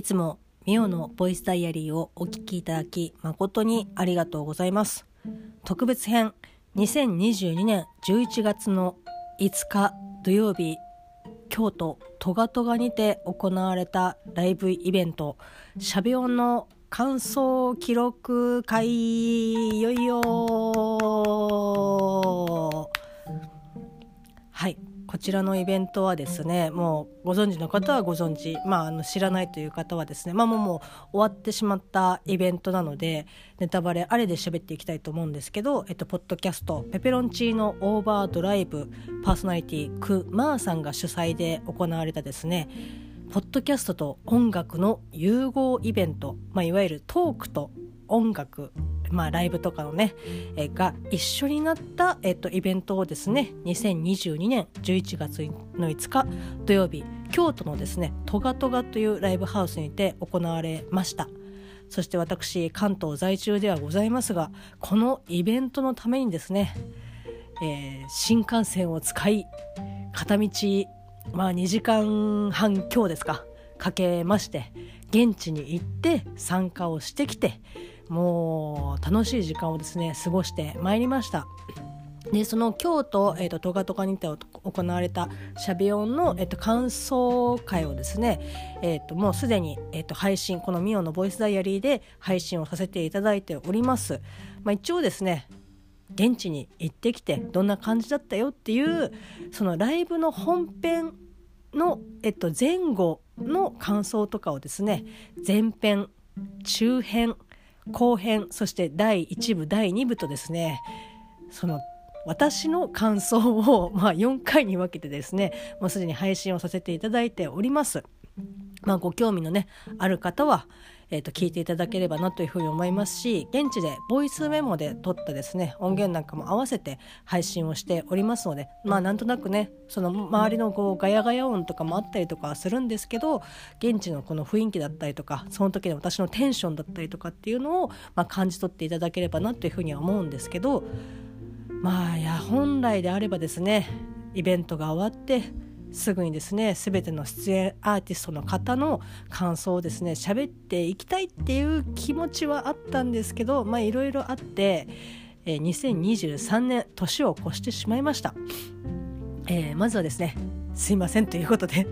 いつもミオのボイスダイアリーをお聞きいただき誠にありがとうございます。特別編2022年11月の5日土曜日京都トガトガにて行われたライブイベント。シャビオンの感想記録会いよいよ。こちらのイベントはですねもうご存知の方はご存知、まあ、あの知らないという方はですね、まあ、もうもう終わってしまったイベントなのでネタバレあれで喋っていきたいと思うんですけど、えっと、ポッドキャスト「ペペロンチーノオーバードライブ」パーソナリティクマーさんが主催で行われたですねポッドキャストと音楽の融合イベント、まあ、いわゆるトークと音楽まあ、ライブとかのね、えが一緒になった、えっと、イベントをですね2022年11月の5日土曜日京都のですねトガトガというライブハウスにて行われました。そして私関東在住ではございますがこのイベントのためにですね、えー、新幹線を使い片道まあ2時間半強ですかかけまして現地に行って参加をしてきてもう楽しい時間をですね過ごしてまいりました。でその京都、えーと、トガトガにて行われたシャビオンの、えーと、感想会をですね、えーと、もうすでに、えー、と配信このミオのボイスダイアリーで配信をさせていただいております、まあ、一応ですね現地に行ってきてどんな感じだったよっていうそのライブの本編の、えっと、前後の感想とかをですね前編中編後編そして第1部第2部とですねその私の感想を、まあ、4回に分けてですねもうすでに配信をさせていただいております。まあ、ご興味のねある方は、えー、と聞いていただければなというふうに思いますし現地でボイスメモで撮ったですね音源なんかも合わせて配信をしておりますのでまあなんとなくねその周りのこうガヤガヤ音とかもあったりとかするんですけど現地のこの雰囲気だったりとかその時の私のテンションだったりとかっていうのを、まあ、感じ取っていただければなというふうには思うんですけどまあいや本来であればですねイベントが終わってすぐにですね全ての出演アーティストの方の感想をですね喋っていきたいっていう気持ちはあったんですけどまあいろいろあって、えー、2023年年を越してしまいました、えー、まずはですねすいませんということで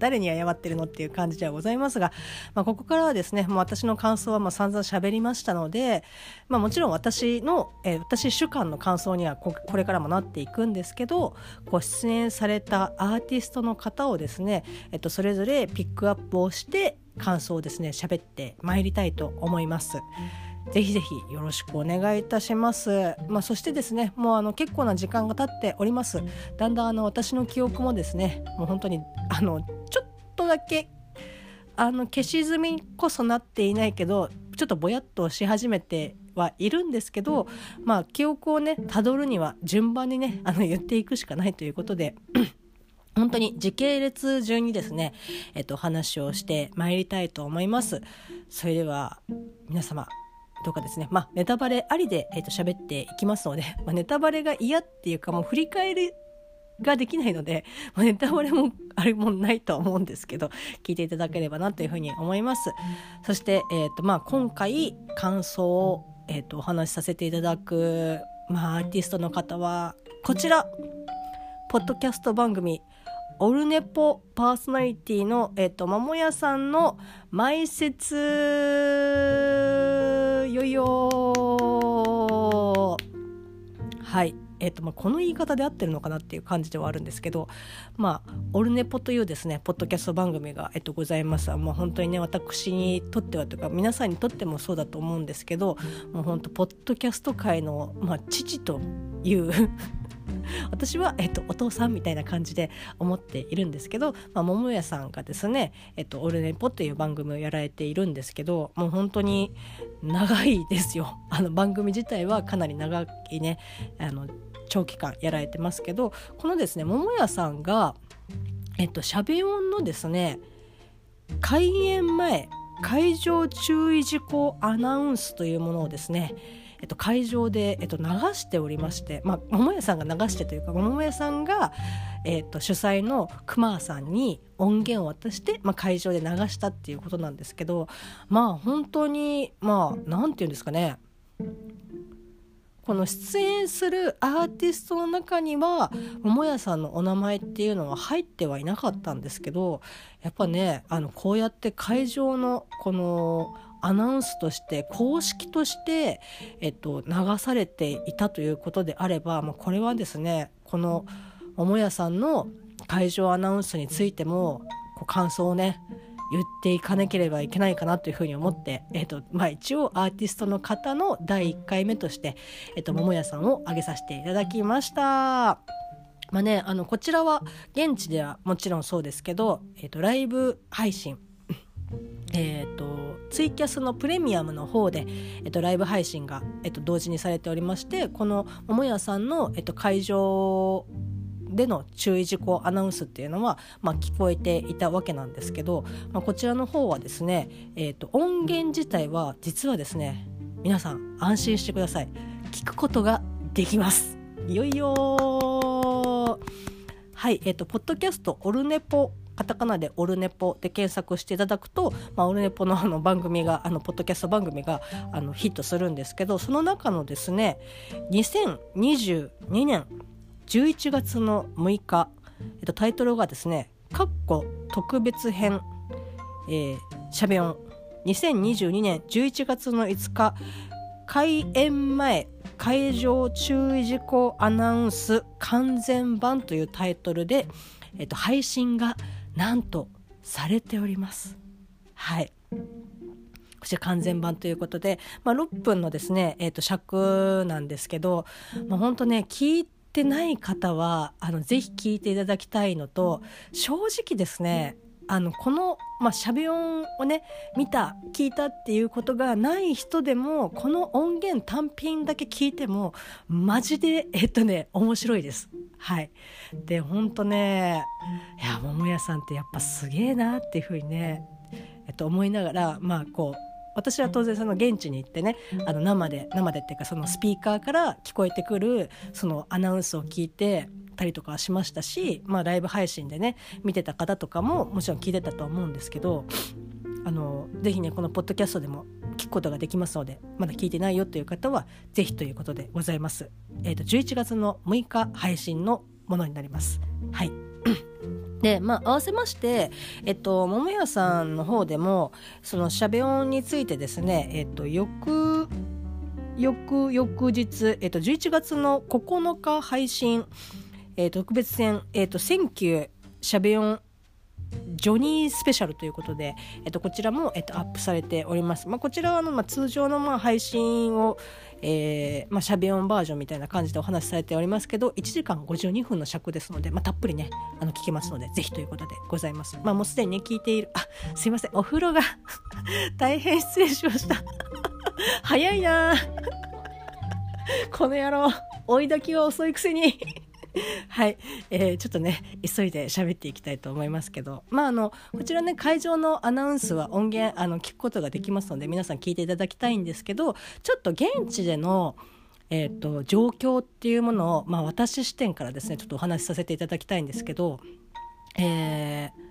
誰に謝ってるのっていう感じではございますが、まあ、ここからはですねもう私の感想はまあ散々喋りましたので、まあ、もちろん私の、えー、私主観の感想にはここれからもなっていくんですけどご出演されたアーティストの方をですね、えっと、それぞれピックアップをして感想をですね喋ってまいりたいと思います。ぜひぜひよろしくお願いいたします。まあ、そしてですね、もうあの結構な時間が経っております。だんだんあの私の記憶もですね、もう本当にあのちょっとだけあの消し済みこそなっていないけど、ちょっとぼやっとし始めてはいるんですけど、まあ記憶をねたどるには順番にねあの言っていくしかないということで。本当に時系列順にですね、えっと、話をしてまいりたいと思います。それでは皆様とかですね、まあ、ネタバレありで、えー、と喋っていきますので、まあ、ネタバレが嫌っていうかもう振り返りができないので、まあ、ネタバレもあれもないとは思うんですけど聞いていただければなというふうに思います。そして、えーとまあ、今回感想を、えー、とお話しさせていただく、まあ、アーティストの方はこちらポッドキャスト番組オルネポパーソナリティの、えっ、ー、と、桃屋さんの前説えっとまあ、この言い方で合ってるのかなっていう感じではあるんですけど、まあ、オルネポというですねポッドキャスト番組が、えっと、ございます。もう本当にね私にとってはというか皆さんにとってもそうだと思うんですけどもう本当ポッドキャスト界の、まあ、父という私は、えっと、お父さんみたいな感じで思っているんですけど、まあ、桃屋さんがですね「えっと、オルネポ」という番組をやられているんですけどもう本当に長いですよ。あの番組自体はかなり長いねあの長期間やられてますけどこのですね桃屋さんがえっとしゃべ音のですね開演前会場注意事項アナウンスというものをですねえっと、会場で、えっと、流しておりまして、まあ、桃屋さんが流してというか桃屋さんが、えっと、主催の熊さんに音源を渡して、まあ、会場で流したっていうことなんですけどまあ本当にまあ何て言うんですかね。この出演するアーティストの中には桃屋さんのお名前っていうのは入ってはいなかったんですけどやっぱねあのこうやって会場のこのアナウンスとして公式として、えっと、流されていたということであれば、まあ、これはですねこの桃屋さんの会場アナウンスについてもこう感想をね言っていかなければいけないかなというふうに思って、えーとまあ、一応アーティストの方の第1回目として、えーと、桃屋さんを挙げさせていただきました。まあね、あのこちらは現地ではもちろんそうですけど、えーと、ライブ配信えーと、ツイキャスのプレミアムの方で、えー、とライブ配信が、えー、と同時にされておりましてこの桃屋さんの、えー、と会場での注意事項アナウンスっていうのは、まあ、聞こえていたわけなんですけど、まあ、こちらの方はですね、えーと、音源自体は実はですね皆さん安心してください。聞くことができます。いよいよはいえっ、とポッドキャストオルネポカタカナでオルネポで検索していただくと、まあ、オルネポの の番組があのポッドキャスト番組があのヒットするんですけどその中のですね2022年11月の6日、えっと、タイトルがですね「かっこ特別編」えー、しゃべ音2022年11月の5日開演前会場注意事項アナウンス完全版というタイトルで、えっと、配信がなんとされております。はいこちら完全版ということで、まあ、6分のですね、えー、と尺なんですけど、まあ、本当ね聞いてない方はあのぜひ聞いていただきたいのと正直ですねあのこの、まあ、しゃべ音をね見た聞いたっていうことがない人でもこの音源単品だけ聞いてもマジでえっとね面白いです。はい、でほんとねいや桃屋さんってやっぱすげえなっていうふうにね、えっと、思いながらまあこう私は当然その現地に行ってねあの生で生でっていうかそのスピーカーから聞こえてくるそのアナウンスを聞いてたりとかしましたし、まあ、ライブ配信でね見てた方とかももちろん聞いてたとは思うんですけどあのぜひねこのポッドキャストでも聞くことができますのでまだ聞いてないよという方はぜひということでございます。えーと、と11月の6日配信のものになります。はい でまあ合わせまして、えっと、桃屋さんの方でもそのしゃべ音についてですね、えっと、翌翌翌日、えっと、11月の9日配信、えっと、特別編「えっと、センキューしゃべ音ジョニースペシャルということで、えっと、こちらも、えっと、アップされております。まあ、こちらはのまあ、通常のまあ配信を、えーまあ、しゃべ音バージョンみたいな感じでお話しされておりますけど1時間52分の尺ですので、まあ、たっぷりねあの聞けますのでぜひということでございます。まあ、もうすでにね聞いているあすいませんお風呂が 大変失礼しました早いなこの野郎追いだきは遅いくせに はい、えー、ちょっとね急いで喋っていきたいと思いますけど。まああのこちらね会場のアナウンスは音源あの聞くことができますので皆さん聞いていただきたいんですけどちょっと現地でのえーと、状況っていうものを、まあ、私視点からですねちょっとお話しさせていただきたいんですけど、えー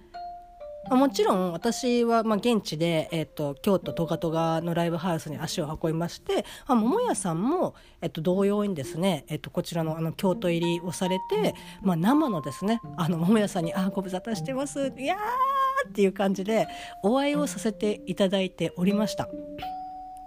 もちろん私はまあ現地で、えーと、京都トガトガのライブハウスに足を運びましてあ桃屋さんも、えーと、同様にですね、えーと、こちらのあの京都入りをされて、まあ、生のですねあの桃屋さんに「あご無沙汰してます」いやーっていう感じでお会いをさせていただいておりました。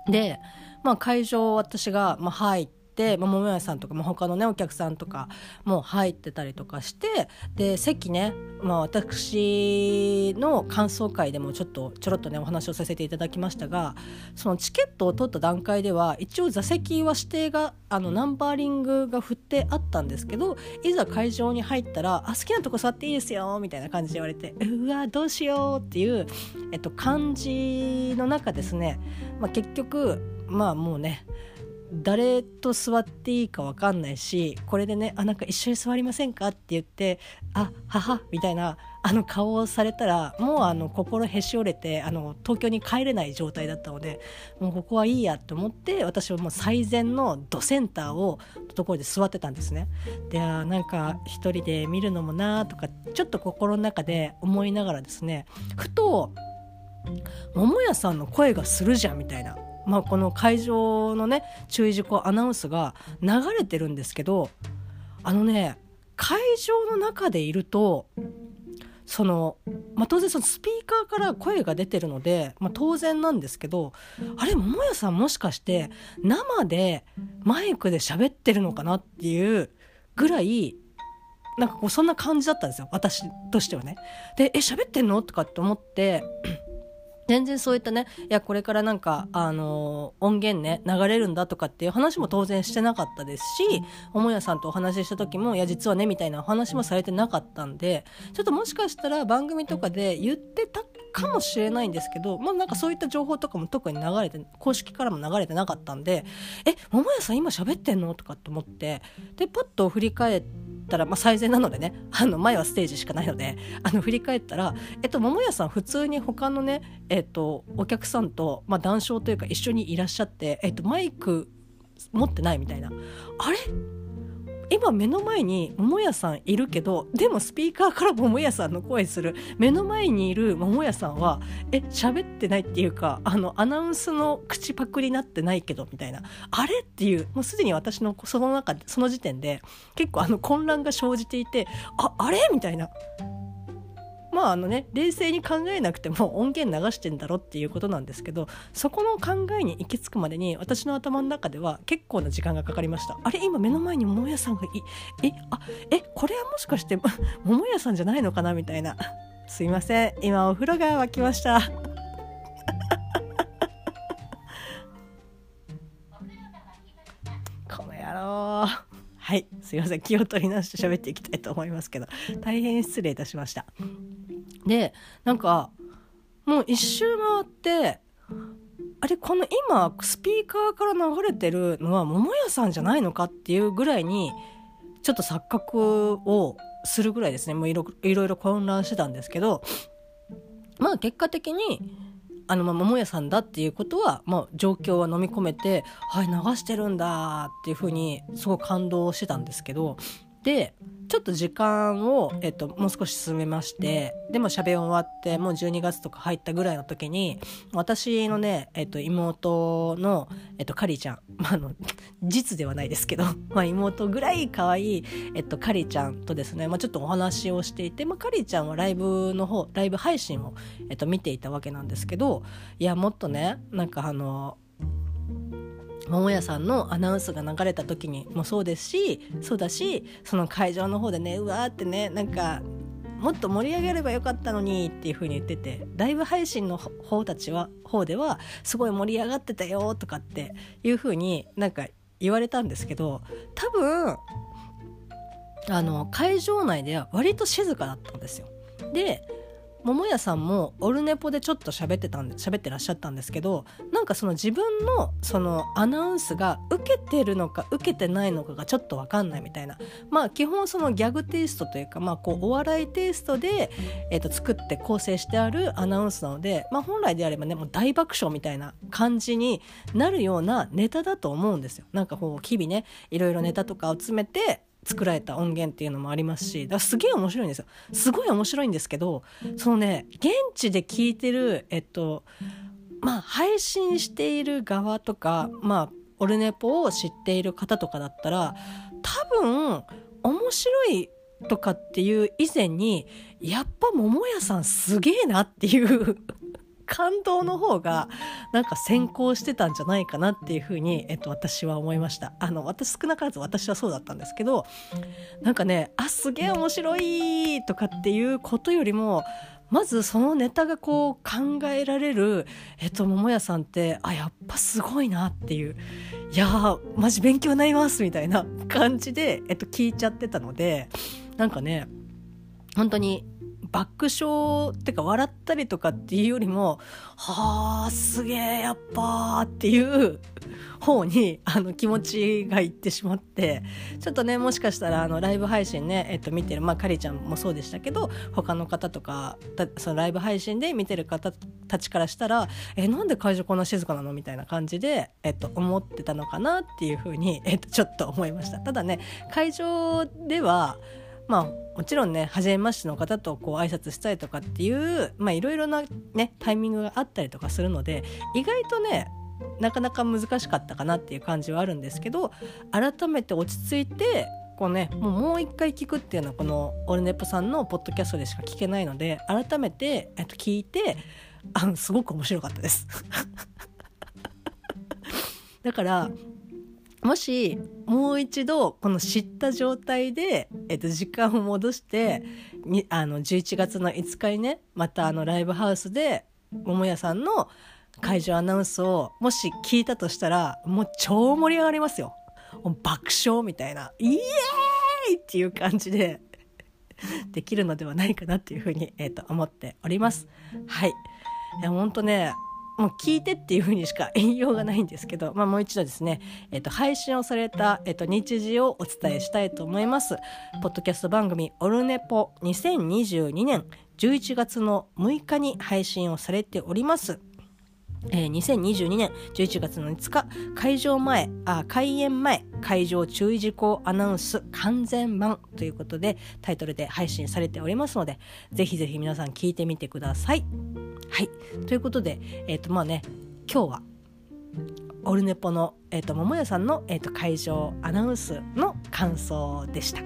で、まあ、会場私が、まあ、入って、まあ、桃屋さんとか、まあ、他のねお客さんとかも入ってたりとかしてで席ね、まあ、私の感想会でもちょっとちょろっとねお話をさせていただきましたがそのチケットを取った段階では一応座席は指定があのナンバーリングが振ってあったんですけどいざ会場に入ったら「あ好きなとこ座っていいですよ」みたいな感じで言われて「うわどうしよう」っていう、えっと、感じの中ですね、まあ、結局まあもうね誰と座っていいか分かんないしこれでね「あなんか一緒に座りませんか?」って言って「あはは」みたいなあの顔をされたらもうあの心へし折れてあの東京に帰れない状態だったのでもうここはいいやと思って私はもう最善のドセンターをところで座ってたんですね。であなんか一人で見るのもなとかちょっと心の中で思いながらですねふと桃屋さんの声がするじゃんみたいな、まあ、この会場のね注意事項アナウンスが流れてるんですけどあのね会場の中でいるとその、まあ、当然そのスピーカーから声が出てるので、まあ、当然なんですけどあれ桃屋さんもしかして生でマイクで喋ってるのかなっていうぐらいなんかこうそんな感じだったんですよ私としてはね。で「え喋ってんの?」とかって思って全然そういったねいやこれからなんかあの音源ね流れるんだとかっていう話も当然してなかったですし母屋さんとお話しした時もいや実はねみたいなお話もされてなかったんでちょっともしかしたら番組とかで言ってたかもしれないんですけど、まあ、なんかそういった情報とかも特に流れて公式からも流れてなかったんで「え桃屋さん今喋ってんの?」とかって思ってでパッと振り返ったら、まあ、最善なのでねあの前はステージしかないのであの振り返ったら、えっと、桃屋さん普通に他のね、えっと、お客さんと、まあ、談笑というか一緒にいらっしゃって、えっと、マイク持ってないみたいな。あれ？今目の前に桃屋さんいるけどでもスピーカーから桃屋さんの声する。目の前にいる桃屋さんはえ喋ってないっていうかあのアナウンスの口パクになってないけどみたいな。あれっていうもうすでに私のその中その時点で結構あの混乱が生じていてああれ？みたいな。まああのね冷静に考えなくても音源流してんだろっていうことなんですけどそこの考えに行き着くまでに私の頭の中では結構な時間がかかりました。あれ今目の前に桃屋さんがいえあえこれはもしかして 桃屋さんじゃないのかなみたいな。すいません。今お風呂が沸きました。この野郎はい。すいません。気を取り直して喋っていきたいと思いますけど大変失礼いたしました。でなんかもう一周回ってあれこの今スピーカーから流れてるのは桃屋さんじゃないのかっていうぐらいにちょっと錯覚をするぐらいですね。もういろいろ混乱してたんですけどまあ結果的にあのまあ桃屋さんだっていうことは、まあ、状況は飲み込めてはい流してるんだっていうふうにすごい感動してたんですけどでちょっと時間を、えっと、もう少し進めましてでも喋り終わってもう12月とか入ったぐらいの時に私のね、えっと、妹の、えっと、カリちゃん、まあ、の実ではないですけど、まあ、妹ぐらい可愛い、えっと、カリちゃんとですね、まあ、ちょっとお話をしていて、まあ、カリちゃんはライブの方ライブ配信を、えっと、見ていたわけなんですけどいやもっとねなんかあの桃屋さんのアナウンスが流れた時にもそうですしそうだしその会場の方でねうわーってねなんかもっと盛り上げればよかったのにっていう風に言っててライブ配信の方たちは方ではすごい盛り上がってたよとかっていう風になんか言われたんですけど多分あの会場内では割と静かだったんですよ。で桃屋さんもオルネポでちょっと喋ってたんで喋ってらっしゃったんですけどなんかその自分のそのアナウンスが受けてるのか受けてないのかがちょっと分かんないみたいなまあ基本そのギャグテイストというかまあこうお笑いテイストで、えー、と作って構成してあるアナウンスなので、まあ、本来であればねもう大爆笑みたいな感じになるようなネタだと思うんですよ。なんかこう日々ねいろいろネタとかを詰めて作られた音源っていうのもありますしだすげえ面白いんですよ。すごい面白いんですけどそのね現地で聞いてるえっとまあ配信している側とかまあオルネポを知っている方とかだったら多分面白いとかっていう以前にやっぱ桃屋さんすげえなっていう感動の方がなんか先行してたんじゃないかなっていうふうに、えっと、私は思いました。あの私少なからず私はそうだったんですけどなんかねあすげえ面白いとかっていうことよりもまずそのネタがこう考えられる、えっと、桃屋さんってあやっぱすごいなっていういやーマジ勉強になりますみたいな感じで、えっと、聞いちゃってたのでなんかね本当に爆笑ってか笑ったりとかっていうよりもはあすげえやっぱっていう方にあの気持ちがいってしまってちょっとねもしかしたらあのライブ配信ね、えっと、見てるまあかりちゃんもそうでしたけど他の方とかそのライブ配信で見てる方たちからしたらえなんで会場こんな静かなの？みたいな感じで、えっと、思ってたのかなっていうふうに、えっと、ちょっと思いました。ただね会場ではまあもちろんね初めましての方とこう挨拶したりとかっていういろいろなねタイミングがあったりとかするので意外とねなかなか難しかったかなっていう感じはあるんですけど改めて落ち着いてこうねもう一回聞くっていうのはこのオルネポさんのポッドキャストでしか聞けないので改めて、えっと、聞いてあすごく面白かったです。だからもしもう一度この知った状態で、えっと、時間を戻してにあの11月の5日にねまたあのライブハウスで桃屋さんの会場アナウンスをもし聞いたとしたらもう超盛り上がりますよ。爆笑みたいなイエーイっていう感じで できるのではないかなっていうふうに、えーと、思っております。はい。いや本当ねもう聞いてっていうふうにしか言いようがないんですけど、まあ、もう一度ですね、えっ、と、配信をされた、えっ、と、日時をお伝えしたいと思います。ポッドキャスト番組、オルネポ2022年11月の6日に配信をされております。えー、2022年11月の5日、会場前、あ、開演前、会場注意事項アナウンス完全版ということで、タイトルで配信されておりますので、ぜひぜひ皆さん聞いてみてください。はい。ということで、えっ、ー、と、まあね、今日は、オルネポの、えっ、ー、と、桃屋さんの、えっ、と、会場アナウンスの感想でした。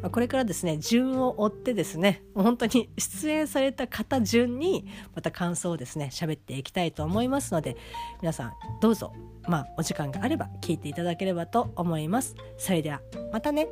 まあ、これからですね順を追ってですね本当に出演された方順にまた感想をですね喋っていきたいと思いますので皆さんどうぞまあお時間があれば聞いていただければと思います。それではまたね